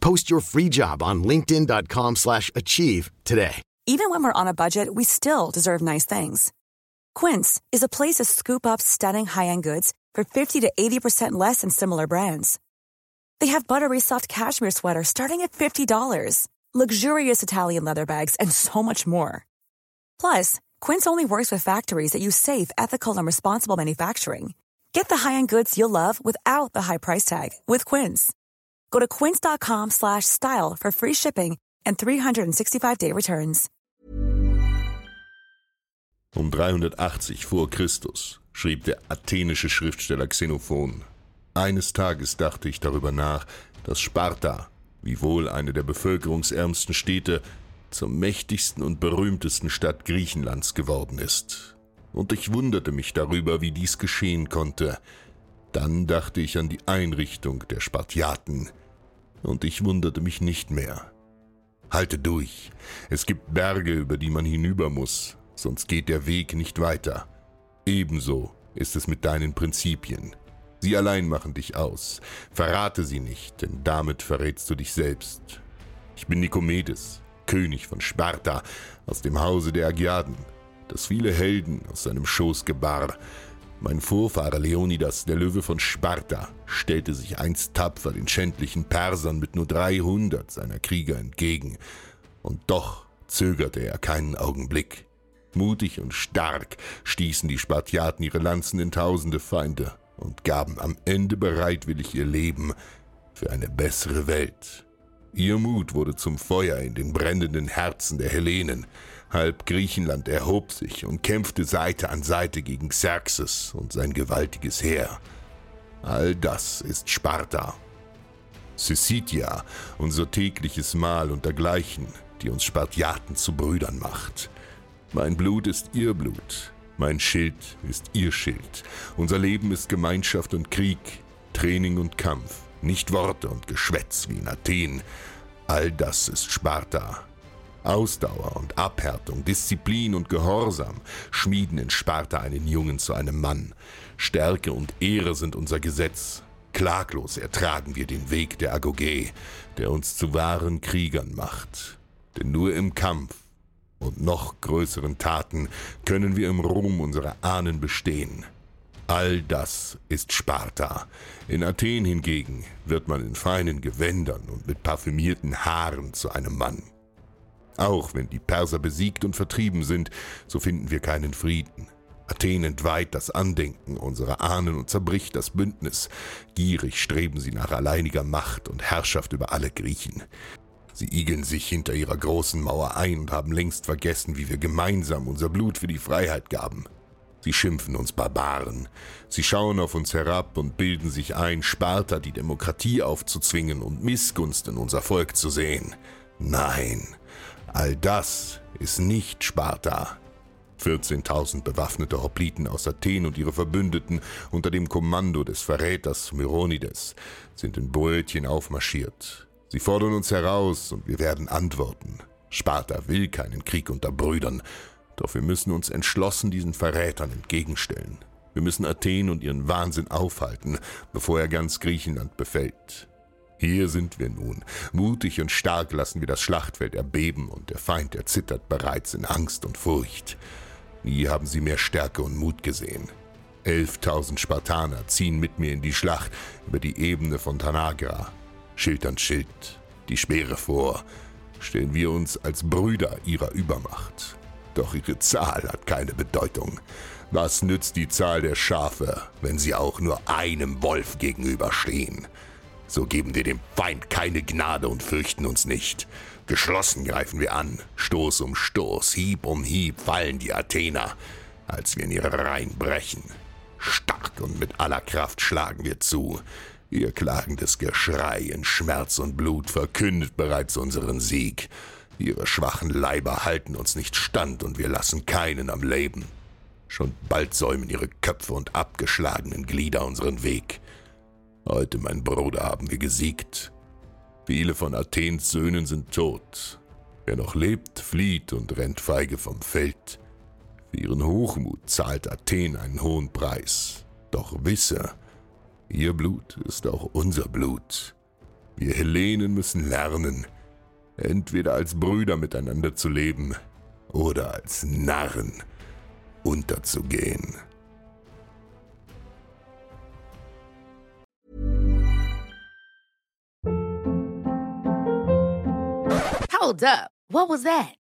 Post your free job on linkedin.com/achieve slash achieve today. Even when we're on a budget, we still deserve nice things. Quince is a place to scoop up stunning high-end goods for 50 to 80% less than similar brands. They have buttery soft cashmere sweaters starting at $50, luxurious Italian leather bags, and so much more. Plus, Quince only works with factories that use safe, ethical, and responsible manufacturing. Get the high-end goods you'll love without the high price tag with Quince. Go to quince.com slash style for free shipping and 365-day returns. Um 380 vor Christus schrieb der athenische Schriftsteller Xenophon. Eines Tages dachte ich darüber nach, dass Sparta, wiewohl eine der bevölkerungsärmsten Städte, zur mächtigsten und berühmtesten Stadt Griechenlands geworden ist. Und ich wunderte mich darüber, wie dies geschehen konnte. Dann dachte ich an die Einrichtung der Spartiaten, und ich wunderte mich nicht mehr. Halte durch. Es gibt Berge, über die man hinüber muss, sonst geht der Weg nicht weiter. Ebenso ist es mit deinen Prinzipien. Sie allein machen dich aus. Verrate sie nicht, denn damit verrätst du dich selbst. Ich bin Nikomedes, König von Sparta, aus dem Hause der Agiaden, das viele Helden aus seinem Schoß gebar. Mein Vorfahre Leonidas, der Löwe von Sparta, stellte sich einst tapfer den schändlichen Persern mit nur 300 seiner Krieger entgegen. Und doch zögerte er keinen Augenblick. Mutig und stark stießen die Spartiaten ihre Lanzen in tausende Feinde und gaben am Ende bereitwillig ihr Leben für eine bessere Welt. Ihr Mut wurde zum Feuer in den brennenden Herzen der Hellenen. Halb Griechenland erhob sich und kämpfte Seite an Seite gegen Xerxes und sein gewaltiges Heer. All das ist Sparta. Syssitia, unser tägliches Mahl und dergleichen, die uns Spartiaten zu Brüdern macht. Mein Blut ist ihr Blut, mein Schild ist ihr Schild. Unser Leben ist Gemeinschaft und Krieg, Training und Kampf, nicht Worte und Geschwätz wie in Athen. All das ist Sparta. Ausdauer und Abhärtung, Disziplin und Gehorsam schmieden in Sparta einen Jungen zu einem Mann. Stärke und Ehre sind unser Gesetz. Klaglos ertragen wir den Weg der Agogé, der uns zu wahren Kriegern macht. Denn nur im Kampf und noch größeren Taten können wir im Ruhm unserer Ahnen bestehen. All das ist Sparta. In Athen hingegen wird man in feinen Gewändern und mit parfümierten Haaren zu einem Mann. Auch wenn die Perser besiegt und vertrieben sind, so finden wir keinen Frieden. Athen entweiht das Andenken unserer Ahnen und zerbricht das Bündnis. Gierig streben sie nach alleiniger Macht und Herrschaft über alle Griechen. Sie igeln sich hinter ihrer großen Mauer ein und haben längst vergessen, wie wir gemeinsam unser Blut für die Freiheit gaben. Sie schimpfen uns Barbaren. Sie schauen auf uns herab und bilden sich ein, Sparta die Demokratie aufzuzwingen und Missgunst in unser Volk zu sehen. Nein, all das ist nicht Sparta. 14.000 bewaffnete Hopliten aus Athen und ihre Verbündeten unter dem Kommando des Verräters Myronides sind in Brötchen aufmarschiert. Sie fordern uns heraus und wir werden antworten. Sparta will keinen Krieg unter Brüdern, doch wir müssen uns entschlossen diesen Verrätern entgegenstellen. Wir müssen Athen und ihren Wahnsinn aufhalten, bevor er ganz Griechenland befällt. Hier sind wir nun. Mutig und stark lassen wir das Schlachtfeld erbeben und der Feind erzittert bereits in Angst und Furcht. Nie haben sie mehr Stärke und Mut gesehen. Elftausend Spartaner ziehen mit mir in die Schlacht über die Ebene von Tanagra. Schild an Schild, die Speere vor, stellen wir uns als Brüder ihrer Übermacht. Doch ihre Zahl hat keine Bedeutung. Was nützt die Zahl der Schafe, wenn sie auch nur einem Wolf gegenüberstehen? So geben wir dem Feind keine Gnade und fürchten uns nicht. Geschlossen greifen wir an, Stoß um Stoß, Hieb um Hieb fallen die Athener, als wir in ihre Reihen brechen. Stark und mit aller Kraft schlagen wir zu. Ihr klagendes Geschrei in Schmerz und Blut verkündet bereits unseren Sieg. Ihre schwachen Leiber halten uns nicht stand und wir lassen keinen am Leben. Schon bald säumen ihre Köpfe und abgeschlagenen Glieder unseren Weg. Heute, mein Bruder, haben wir gesiegt. Viele von Athens Söhnen sind tot. Wer noch lebt, flieht und rennt feige vom Feld. Für ihren Hochmut zahlt Athen einen hohen Preis. Doch wisse, ihr Blut ist auch unser Blut. Wir Hellenen müssen lernen, entweder als Brüder miteinander zu leben oder als Narren unterzugehen. Hold up. What was that?